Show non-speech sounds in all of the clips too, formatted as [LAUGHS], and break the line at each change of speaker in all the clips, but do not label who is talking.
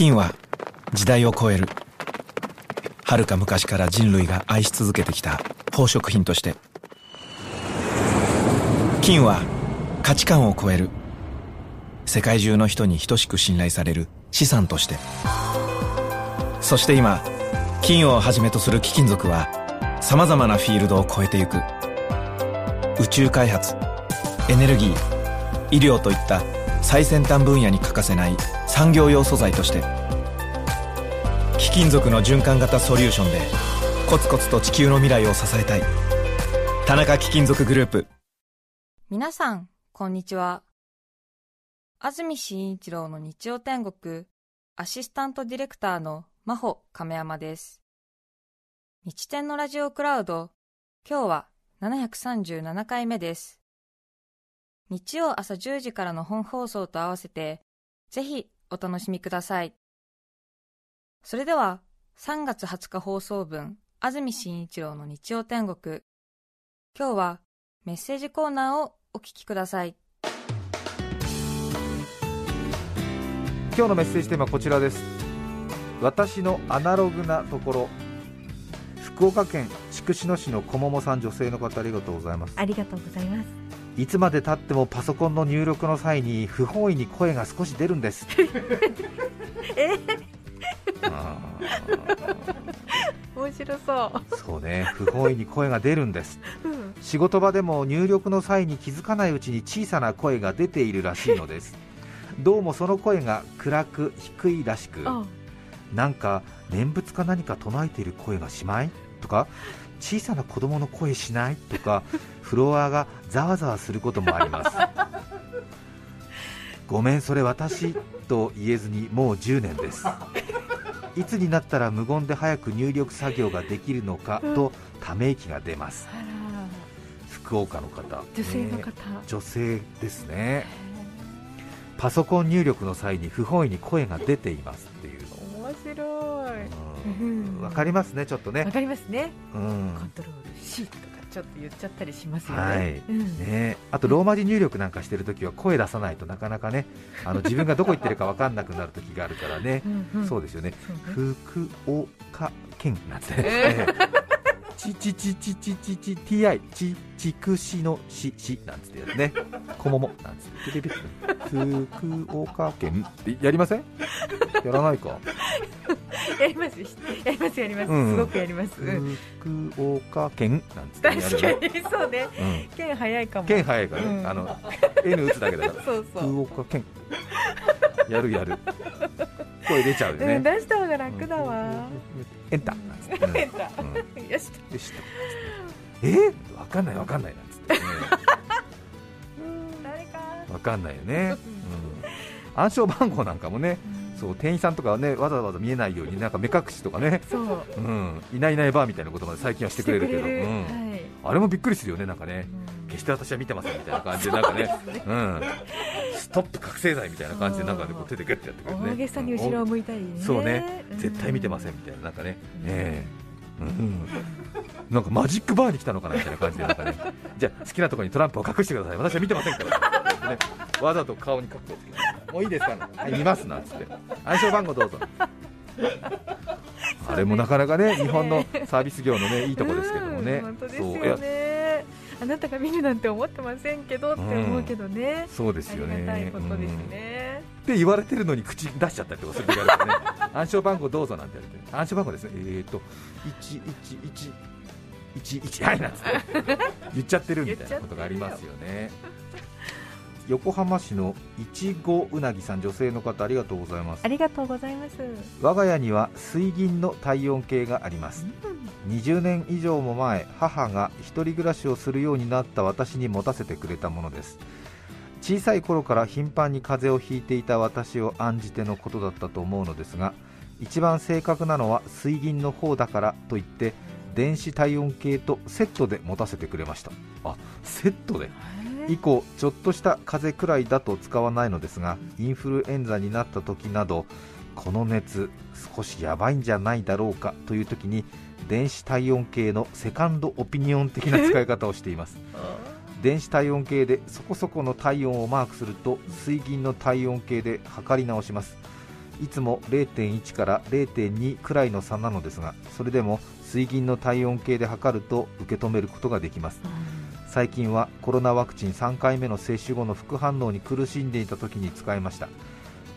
金は時代を超える。遥か昔から人類が愛し続けてきた宝飾品として。金は価値観を超える。世界中の人に等しく信頼される資産として。そして今金をはじめとする貴金属はさまざまなフィールドを超えてゆく。宇宙開発エネルギー医療といった最先端分野に欠かせない産業用素材として貴金属の循環型ソリューションでコツコツと地球の未来を支えたい。田中貴金属グループ。
皆さんこんにちは。安住紳一郎の日曜天国アシスタントディレクターの真帆亀山です。日天のラジオクラウド今日は737回目です。日曜朝10時からの本放送と合わせて、ぜひお楽しみください。それでは、3月20日放送分、安住紳一郎の日曜天国。今日はメッセージコーナーをお聞きください。
今日のメッセージテーマはこちらです私のアナログなところ福岡県筑紫野市の小桃さん女性の方ありがとうございます
ありがとうございます
いつまでたってもパソコンの入力の際に不本意に声が少し出るんです。[LAUGHS]
え？面白そう。
そうね。不本意に声が出るんです、
うん、
仕事場でも入力の際に気づかないうちに小さな声が出ているらしいのです。どうもその声が暗く低いらしくなんか念仏か何か唱えている声がしまい？とか小さな子供の声しない？とかフロアがざわざわすることもあります。[LAUGHS] ごめんそれ私と言えずにもう10年です。いつになったら無言で早く入力作業ができるのかとため息が出ます。福岡の方。
女性の方、
ね、女性ですね。パソコン入力の際に不本意に声が出ていますっていう
の。面白
い。わ、かりますねちょっとね。
わかりますね、
うん、
コントロール C とかちょっと言っちゃったりしますよね,、
はい。うん、ね。あとローマ字入力なんかしてるときは声出さないとなかなかねあの自分がどこ行ってるか分かんなくなるときがあるからね。うん、そうですよね、ね。福岡県なんて。ね、えーちちちちちちち ti ちちくしのししなんつってやるね。こももなんつって福岡県。ってやりません？やらないか
やりますやりますやります、うん、すごくやります、
福岡県なんつ
確かにそうね、うん、県早いかも。
県早いからね、うん、あの N 打つだけだから。福岡県。やるやる。声出ちゃうよね、
出した方が楽だわ。
エンタ。
エンタ。よし。
よしえ？ー、わかんないわかんないなんつって。ね [LAUGHS]
誰か。
わかんないよね、うん、暗証番号なんかもね、そう店員さんとかはねわざわざ見えないようになんか目隠しとかね。
そう、
うん、いないいないばみたいなことまで最近はしてくれるけど、うん。はい、あれもびっくりするよねなんかね、うん、決して私は見てませんみたいな感じでなんかね。ね、うん、ストップ覚醒剤みたいな感じでなんかねこう手でグッてやってくれるね。
大げさに後ろを向いたりね。
そうね。絶対見てませんみたいななんかね、ええ。ー、うん。なんかマジックバーに来たのかなみたいな感じでなんかね。じゃあ好きなところにトランプを隠してください。私は見てませんから、ね、わざと顔に隠してもういいですか、はい、見ますなっつって。暗証番号どうぞ。[LAUGHS] あれもなかなかね日本のサービス業のねいいとこですけどもね、
そう。いや。あなたが見るなんて思ってませんけどって思うけどね、
うん、そうですよね。
ありがたいことですね、
うん、って言われてるのに口出しちゃったりとかする時あるね。[LAUGHS] 暗証番号どうぞなんて言われて暗証番号ですね。えっ、ー、と11111はいなんつって。[LAUGHS] 言っちゃってるみたいなことがありますよね横浜市のいちごうなぎさん女性の方ありがとうございます。
ありがとうございます。
我が家には水銀の体温計があります、うん、20年以上も前母が一人暮らしをするようになった私に持たせてくれたものです。小さい頃から頻繁に風邪をひいていた私を案じてのことだったと思うのですが一番正確なのは水銀の方だからと言って電子体温計とセットで持たせてくれました。あセットで？以降ちょっとした風邪くらいだと使わないのですがインフルエンザになった時などこの熱少しやばいんじゃないだろうかという時に電子体温計のセカンドオピニオン的な使い方をしています。[LAUGHS] 電子体温計でそこそこの体温をマークすると水銀の体温計で測り直します。いつも0.1から0.2くらいの差なのですがそれでも水銀の体温計で測ると受け止めることができます最近はコロナワクチン3回目の接種後の副反応に苦しんでいた時に使いました。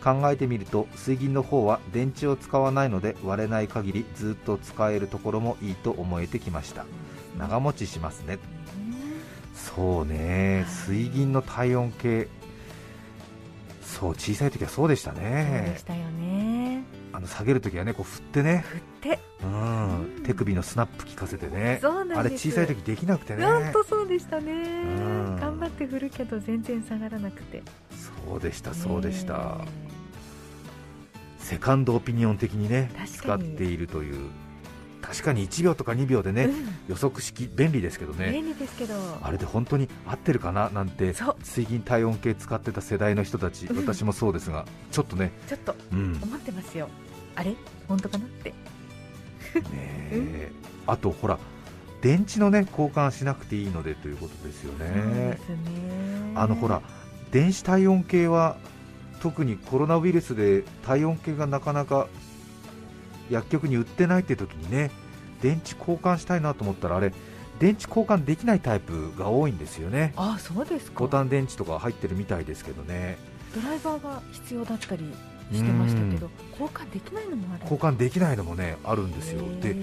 考えてみると水銀の方は電池を使わないので割れない限りずっと使えるところもいいと思えてきました。長持ちしますね。そうね。水銀の体温計。そう小さい時はそうでした
そう
ね
でしたよね。
あの下げる時はねこう振ってね。
振って
うん。手首のスナップ効かせてね。
そうなんです。
あれ小さい時できなくてね。
なんとそうでしたね。
ん。
頑張って振るけど全然下がらなくて。
そうでしたそうでした、
ね
セカンドオピニオン的にね使っているという。確かに1秒とか2秒でね、
うん。
予測式便利ですけどね。
便利ですけど。
あれで本当に合ってるかな？なんて水銀体温計使ってた世代の人たち、
うん。
私もそうですが。ちょっとね、
ちょっと。
うん、ね
思ってますよ。あれ？本当かな？って
え。あとほら電池のね交換しなくていいのでということですよね。
ね。
あのほら電子体温計は特にコロナウイルスで体温計がなかなか薬局に売ってないって時にね電池交換したいなと思ったらあれ電池交換できないタイプが多いんですよね。
あそうですか。
ボタン電池とか入ってるみたいですけどね。
ドライバーが必要だったりしてましたけど交換できないのもある。
交換できないのもねあるんですよ。で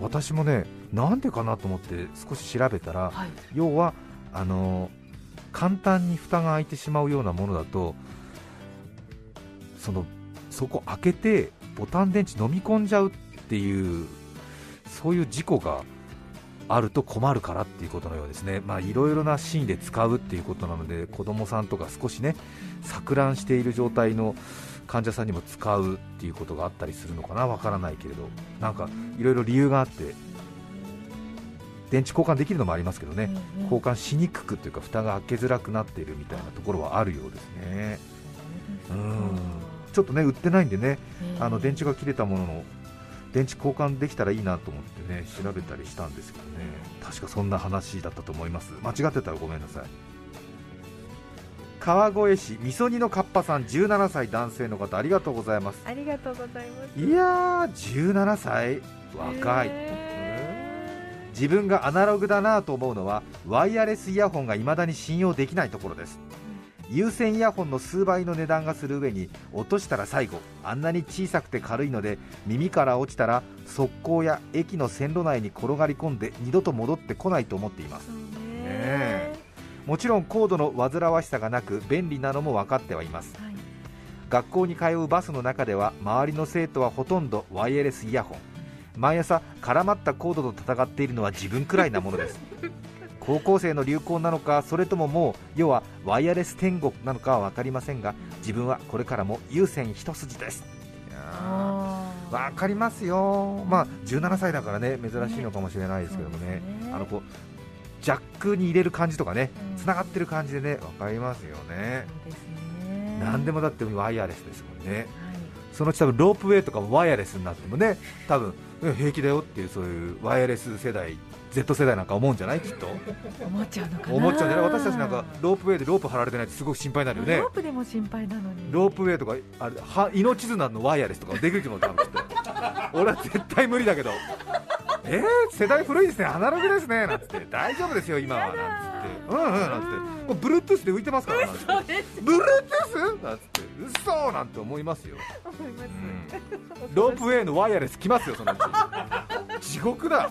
私もねなんでかなと思って少し調べたら
はい。
要はあの簡単に蓋が開いてしまうようなものだとそのそこ開けてボタン電池飲み込んじゃうっていうそういう事故があると困るからっていうことのようですね、まあいろいろなシーンで使うっていうことなので子供さんとか少しね錯乱している状態の患者さんにも使うっていうことがあったりするのかな。わからないけれど。なんかいろいろ理由があって電池交換できるのもありますけどね、交換しにくくというか蓋が開けづらくなっているみたいなところはあるようですね。うん。ちょっとね売ってないんでね。あの電池が切れたものの電池交換できたらいいなと思ってね調べたりしたんですけどね。確かそんな話だったと思います。間違ってたらごめんなさい。川越市みそ煮のかっぱさん17歳男性の方ありがとうございます。
ありがとうございます。
いやー17歳？若い、
へ
自分がアナログだなと思うのはワイヤレスイヤホンが未だに信用できないところです有線イヤホンの数倍の値段がする上に落としたら最後あんなに小さくて軽いので耳から落ちたら側溝や駅の線路内に転がり込んで二度と戻ってこないと思っています。
ね。
えもちろんコードの煩わしさがなく便利なのも分かってはいます。
はい。
学校に通うバスの中では周りの生徒はほとんどワイヤレスイヤホン。毎朝絡まったコードと戦っているのは自分くらいなものです高校生の流行なのかそれとももう要はワイヤレス天国なのかは分かりませんが自分はこれからも有線一筋です。いや
あ
ーわかりますよ。まあ17歳だからね珍しいのかもしれないですけどもね。
ね。
あのこうジャックに入れる感じとかね
うん。
つながってる感じでね分かりますよね。
ね。
何でもだってワイヤレスですもんね。
はい。
そのうち多分ロープウェイとかもワイヤレスになってもね多分うん平気だよっていうそういうワイヤレス世代 Z 世代なんか思うんじゃない？きっと。
思っちゃうのかな。
思っちゃうんじゃない？私たちなんかロープウェイでロープ張られてないってすごく心配になるよね。
ロープでも心配なのに。
ロープウェイとかあれは命綱のワイヤレスとかできる気も多分俺は絶対無理だけど。えー、世代古いですね。アナログですね。なんつって。大丈夫ですよ今は。なんつって。うんうんなんつって。もう Bluetooth で浮いてますからなんつって
そうです
Bluetooth? なんつって。嘘なんて思いますよ。
思います。
うん。ロープウェイのワイヤレス来ますよ、そのうち。地獄だ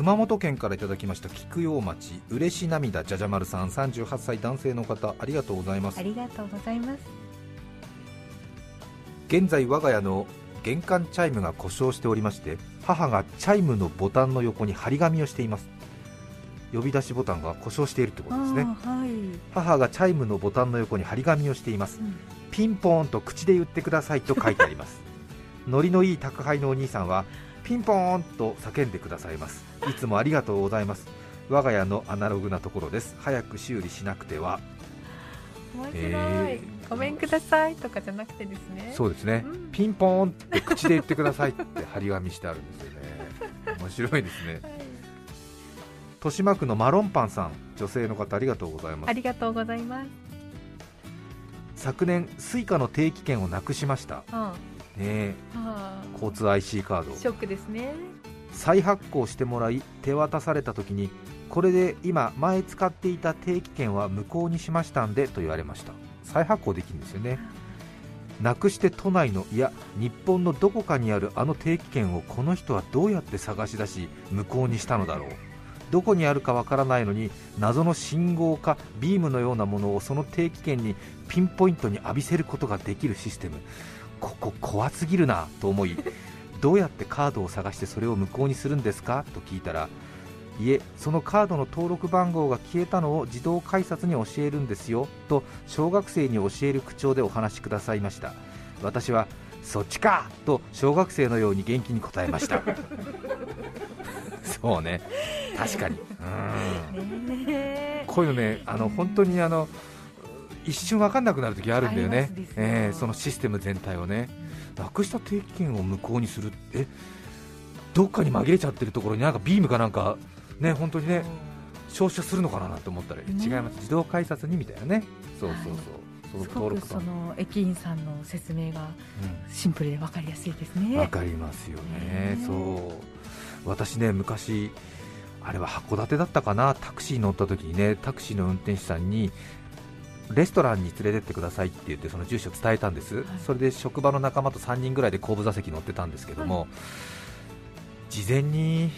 熊本県からいただきました菊陽町嬉し涙じゃじゃ丸さん38歳男性の方ありがとうございます。
ありがとうございます。
現在我が家の玄関チャイムが故障しておりまして母がチャイムのボタンの横に張り紙をしています。呼び出しボタンが故障しているってことですね。
はい、
母がチャイムのボタンの横に張り紙をしています。
うん。
ピンポーンと口で言ってくださいと書いてあります。[LAUGHS] ノリのいい宅配のお兄さんはピンポーンと叫んでくださいます。いつもありがとうございます。我が家のアナログなところです。早く修理しなくては。
面白い、
えー
ごめんくださいとかじゃなくてですね。
そうですね、
うん。
ピンポーンって口で言ってくださいって張り紙してあるんですよね。面白いですね。
はい。
豊島区のマロンパンさん女性の方ありがとうございます。
ありがとうございます。
昨年 Suica の定期券をなくしました。
あ
ね。
あ。
交通 IC カード
ショックですね。
再発行してもらい手渡された時にこれで今前使っていた定期券は無効にしましたんでと言われました。再発行できるんですよね。なくして都内のいや日本のどこかにあるあの定期券をこの人はどうやって探し出し無効にしたのだろう。どこにあるかわからないのに謎の信号かビームのようなものをその定期券にピンポイントに浴びせることができるシステムここ怖すぎるなと思い [LAUGHS] どうやってカードを探してそれを無効にするんですか？と聞いたらいえそのカードの登録番号が消えたのを自動改札に教えるんですよと小学生に教える口調でお話しくださいました。私はそっちかと小学生のように元気に答えました。[LAUGHS] そうね。確かに。うん。
ね
こういうのねあの本当にあの一瞬分かんなくなる時あるんだよね。
よ。
えーそのシステム全体をね。なくした定期券を無効にするえどっかに紛れちゃってるところになんかビームかなんかね本当にね照射するのかななんて思ったら、
ね。
違います。自動改札にみたいなね。そうそうそう、その
すごくその駅員さんの説明がシンプルで分かりやすいです
うんわ
ね
かりますよね。
ね。
そう。私ね昔あれは函館だったかな。タクシーに乗った時にねタクシーの運転手さんにレストランに連れてってくださいって言ってその住所伝えたんです、
はい。
それで職場の仲間と3人ぐらいで後部座席乗ってたんですけども、事前に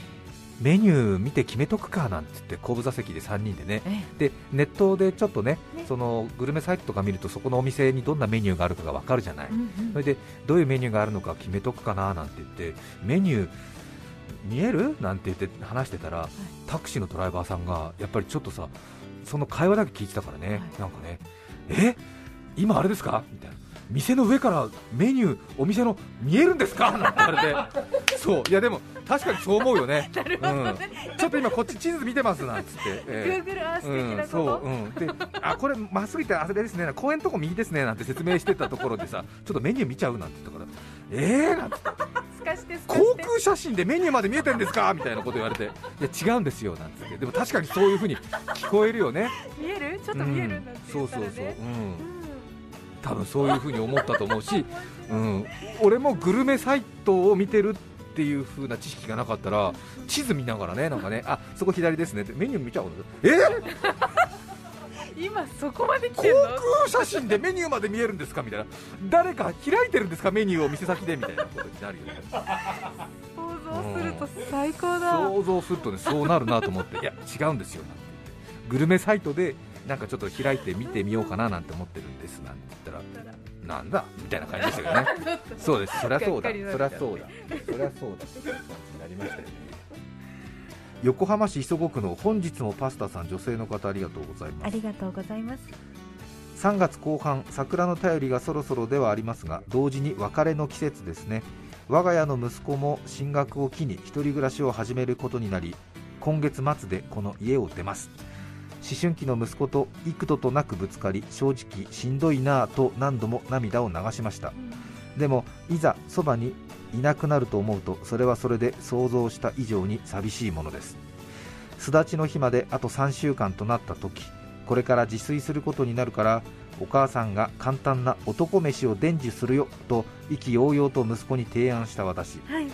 メニュー見て決めとくかなんて言って後部座席で3人でね。
え
でネットでちょっとね
ね。
そのグルメサイトとか見るとそこのお店にどんなメニューがあるかが分かるじゃない、
うんうん
それでどういうメニューがあるのか決めとくかななんて言ってメニュー見えるなんて言って話してたら、タクシーのドライバーさんがやっぱりちょっとさその会話だけ聞いてたからね、
はい。
なんかねえ？今あれですか？みたいな。店の上からメニューお店の見えるんですか？[LAUGHS] なんて言われて。そう。いやでも確かにそう思うよ [LAUGHS] ね。うん、ちょっと今こっち地図見てますなんつって、ええ。
Google アース
うん、そう、
こ
うん、で、あ、これまっすぐ行ったらあれですね、公園のとこ右ですね。なんて説明してたところでさ、ちょっとメニュー見ちゃうなんて言ったから、えーなんて、
と透かして。透
航空写真でメニューまで見えてるんですか？みたいなこと言われて、いや違うんですよなんつって、でも確かにそういう風に聞こえるよね。
見える？ちょっと見えるんだって
そうそうそう、うん、多分そういう風に思ったと思うし、うん、俺もグルメサイトを見てるっていう風な知識がなかったら、地図見ながらね、なんかね、あそこ左ですねって。メニュー見ちゃうの、え？ー
今そこまで来
航
てんの？
空写真でメニューまで見えるんですか？みたいな。誰か開いてるんですか？メニューを店先でみたいなことになるよね。
想像すると最高だ。
想像するとねそうなるなと思って。いや違うんですよ。なんてグルメサイトでなんかちょっと開いて見てみようかななんて思ってるんですなんて言ったらなんだ？みたいな感じでしたよね。[LAUGHS] そうです。そりゃそうだ。そりゃそうだ。そりゃそうだ。っていう感じになりましたよね横浜市磯子区の本日もパスタさん女性の方ありがとうございます。
ありがとうございます。
3月後半桜の便りがそろそろではありますが同時に別れの季節ですね。我が家の息子も進学を機に一人暮らしを始めることになり今月末でこの家を出ます。思春期の息子と幾度となくぶつかり正直しんどいなぁと何度も涙を流しました。でもいざそばにいなくなると思うとそれはそれで想像した以上に寂しいものです。巣立ちの日まであと3週間となった時これから自炊することになるからお母さんが簡単な男飯を伝授するよと意気揚々と息子に提案した私。
はい。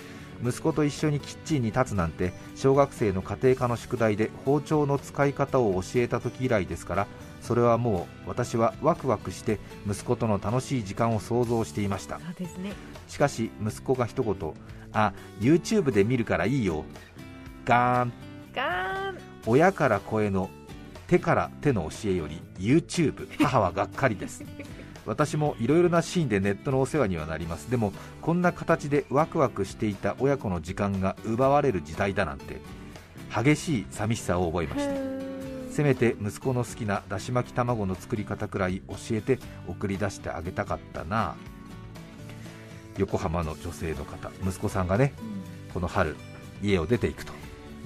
息子と一緒にキッチンに立つなんて小学生の家庭科の宿題で包丁の使い方を教えた時以来ですからそれはもう私はワクワクして息子との楽しい時間を想像していました。
そうですね
しかし息子が一言「あ YouTube で見るからいいよ」ガーン。
ガーン。
親から子への手から手の教えより YouTube 母はがっかりです。[LAUGHS] 私もいろいろなシーンでネットのお世話にはなります。でもこんな形でワクワクしていた親子の時間が奪われる時代だなんて激しい寂しさを覚えました。せめて息子の好きなだし巻き卵の作り方くらい教えて送り出してあげたかったな横浜の女性の方息子さんがねこの春家を出ていくと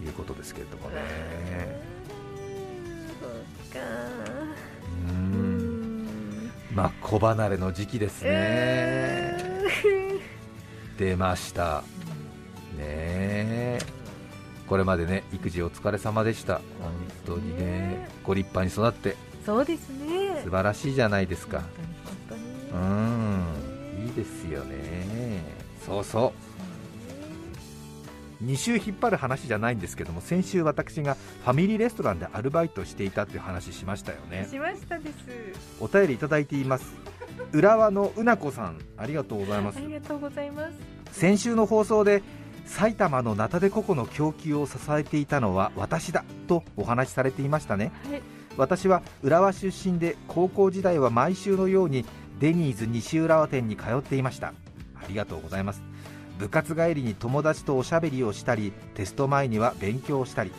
いうことですけれどもね。
そうか
う
うん。ん
まあ子離れの時期ですね、
え
出ました。ねえ。これまでね育児お疲れ様でした。本当にねご立派に育って
ーそうですね。
素晴らしいじゃないですか。
本当に本
うん。いいですよね。そうそう。2週引っ張る話じゃないんですけども先週私がファミリーレストランでアルバイトしていたっていう話しましたよね。
しましたです。
お便りいただいています。浦和のうなこさんありがとうございます。
ありがとうございます。
先週の放送で埼玉のナタデココの供給を支えていたのは私だとお話しされていましたね。
はい。
私は浦和出身で高校時代は毎週のようにデニーズ西浦和店に通っていました。ありがとうございます。部活帰りに友達とおしゃべりをしたりテスト前には勉強をしたり。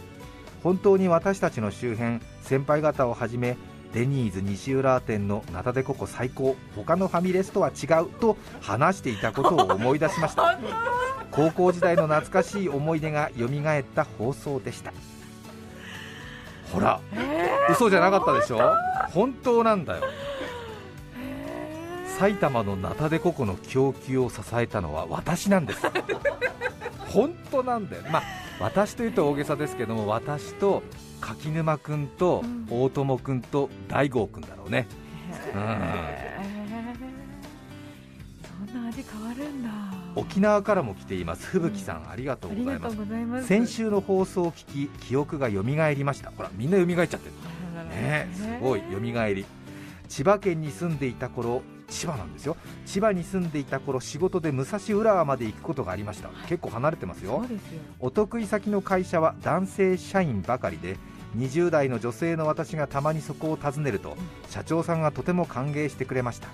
本当に私たちの周辺先輩方をはじめデニーズ西浦和店のナタデココ最高他のファミレスとは違うと話していたことを思い出しました。[LAUGHS] 高校時代の懐かしい思い出が蘇った放送でした。ほら嘘じゃなかったでしょ？本当なんだよ埼玉のナタデココの供給を支えたのは私なんです。[LAUGHS] 本当なんだよまあ私というと大げさですけども私と柿沼君と
うん。
大友君と大郷君だろうね。
へー。そんな味変わるんだ。
沖縄からも来ています。吹雪さんありがとうございます。先週の放送を聞き記憶が蘇りました。ほらみんな蘇っちゃってる。ねすごい蘇り千葉県に住んでいた頃千葉なんですよ。千葉に住んでいた頃仕事で武蔵浦和まで行くことがありました。結構離れてますよ。お得意先の会社は男性社員ばかりで20代の女性の私がたまにそこを訪ねると社長さんがとても歓迎してくれました。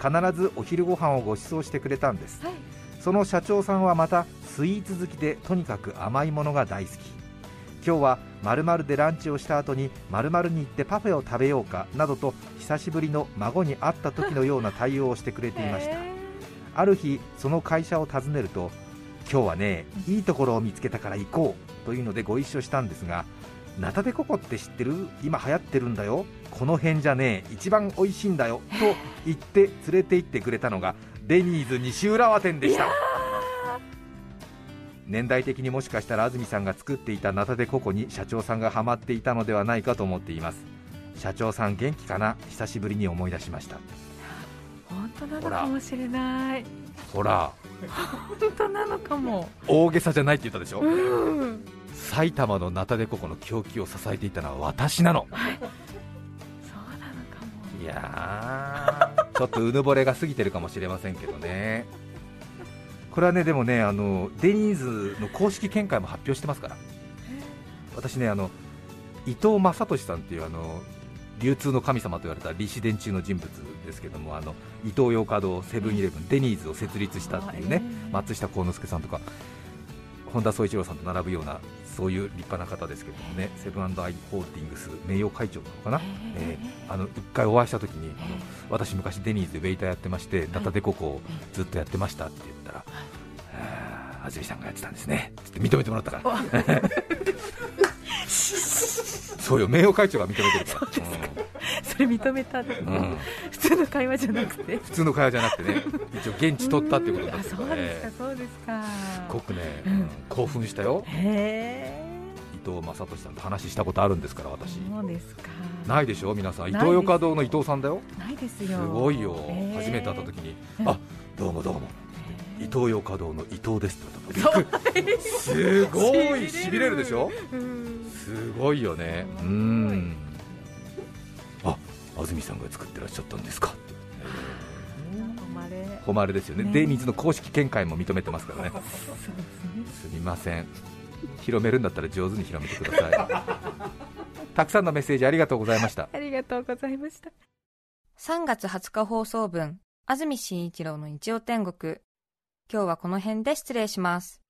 必ずお昼ご飯をご馳走してくれたんです。
はい。
その社長さんはまたスイーツ好きでとにかく甘いものが大好き今日は〇〇でランチをした後に〇〇に行ってパフェを食べようかなどと久しぶりの孫に会った時のような対応をしてくれていました。
へ
ある日その会社を訪ねると今日はねいいところを見つけたから行こうというのでご一緒したんですがナタデココって知ってる？今流行ってるんだよ。この辺じゃね一番美味しいんだよ。と言って連れて行ってくれたのがデニーズ西浦和店でした年代的にもしかしたら安住さんが作っていたナタデココに社長さんがハマっていたのではないかと思っています。社長さん元気かな？久しぶりに思い出しました。
本当なのかもしれない。
ほら。
本当なのかも。
大げさじゃないって言ったでしょ？
うん。
埼玉のナタデココの供給を支えていたのは私なの。
そうなのかも。
いやー。ちょっとうぬぼれが過ぎてるかもしれませんけどねこれはねでもねあのデニーズの公式見解も発表してますから。私ねあの伊藤正俊さんっていうあの流通の神様と言われた利子電中の人物ですけどもあの伊東洋華堂セブンイレブンデニーズを設立したっていうね松下幸之助さんとか本田宗一郎さんと並ぶようなそういう立派な方ですけどもねセブンアイ・ホールディングス名誉会長なのかな、えーあの一回お会いしたときに、あの私、昔デニーズでウェイターやってまして、ナタデココをずっとやってましたって言ったら、あー安住さんがやってたんですね。って認めてもらったから、[LAUGHS] そうよ、名誉会長が認めてるから、
それ認めた
うんうん。
普通の会話じゃなくて。
普通の会話じゃなくてね、一応、現地取ったってことにな
あ
ってる
そうですかそうですか。
すごくね、
うん。
うん興奮したよ、
へ
伊藤正俊さんと話したことあるんですから、
え
私。
そうですか。
ないでしょ、皆さん、伊
ないです
東洋華堂の伊藤さんだよ、
ないですよ。
すごいよ、初めて会った時に、
うん。
あどうもどうも、
へ
伊東洋華堂の伊藤ですって言われたすごいしびれるでしょ？
えうん。
すごいよね。うん。あ安住さんが作ってらっしゃったんですか
誉れ
ですよね。
ね。
デニーズの公式見解も認めてますから
ね。
すみません。広めるんだったら上手に広めてください。[LAUGHS] たくさんのメッセージありがとうございました。
ありがとうございました。
3月20日放送分、安住紳一郎の日曜天国。今日はこの辺で失礼します。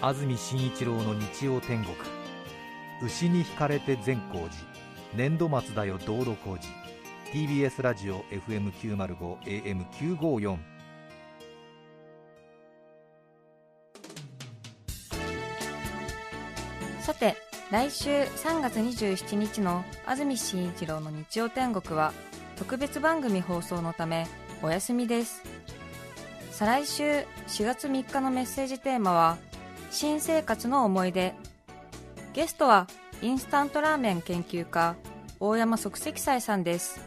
安住紳一郎の日曜天国。牛に引かれて善光寺。年度末だよ道路工事 TBS ラジオ FM905 AM954
さて、来週3月27日の安住紳一郎の日曜天国は特別番組放送のためお休みです。再来週4月3日のメッセージテーマは新生活の思い出。ゲストはインスタントラーメン研究家大山即席斎さんです。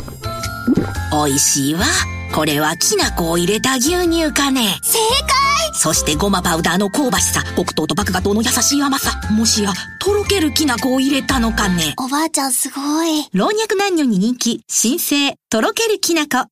美味しいわ。これはきな粉を入れた牛乳かね。
正解
そしてごまパウダーの香ばしさ、黒糖と麦芽糖の優しい甘さ。もしや、とろけるきな粉を入れたのかね。
おばあちゃんすごい。
老若男女に人気、新生、とろけるきな粉。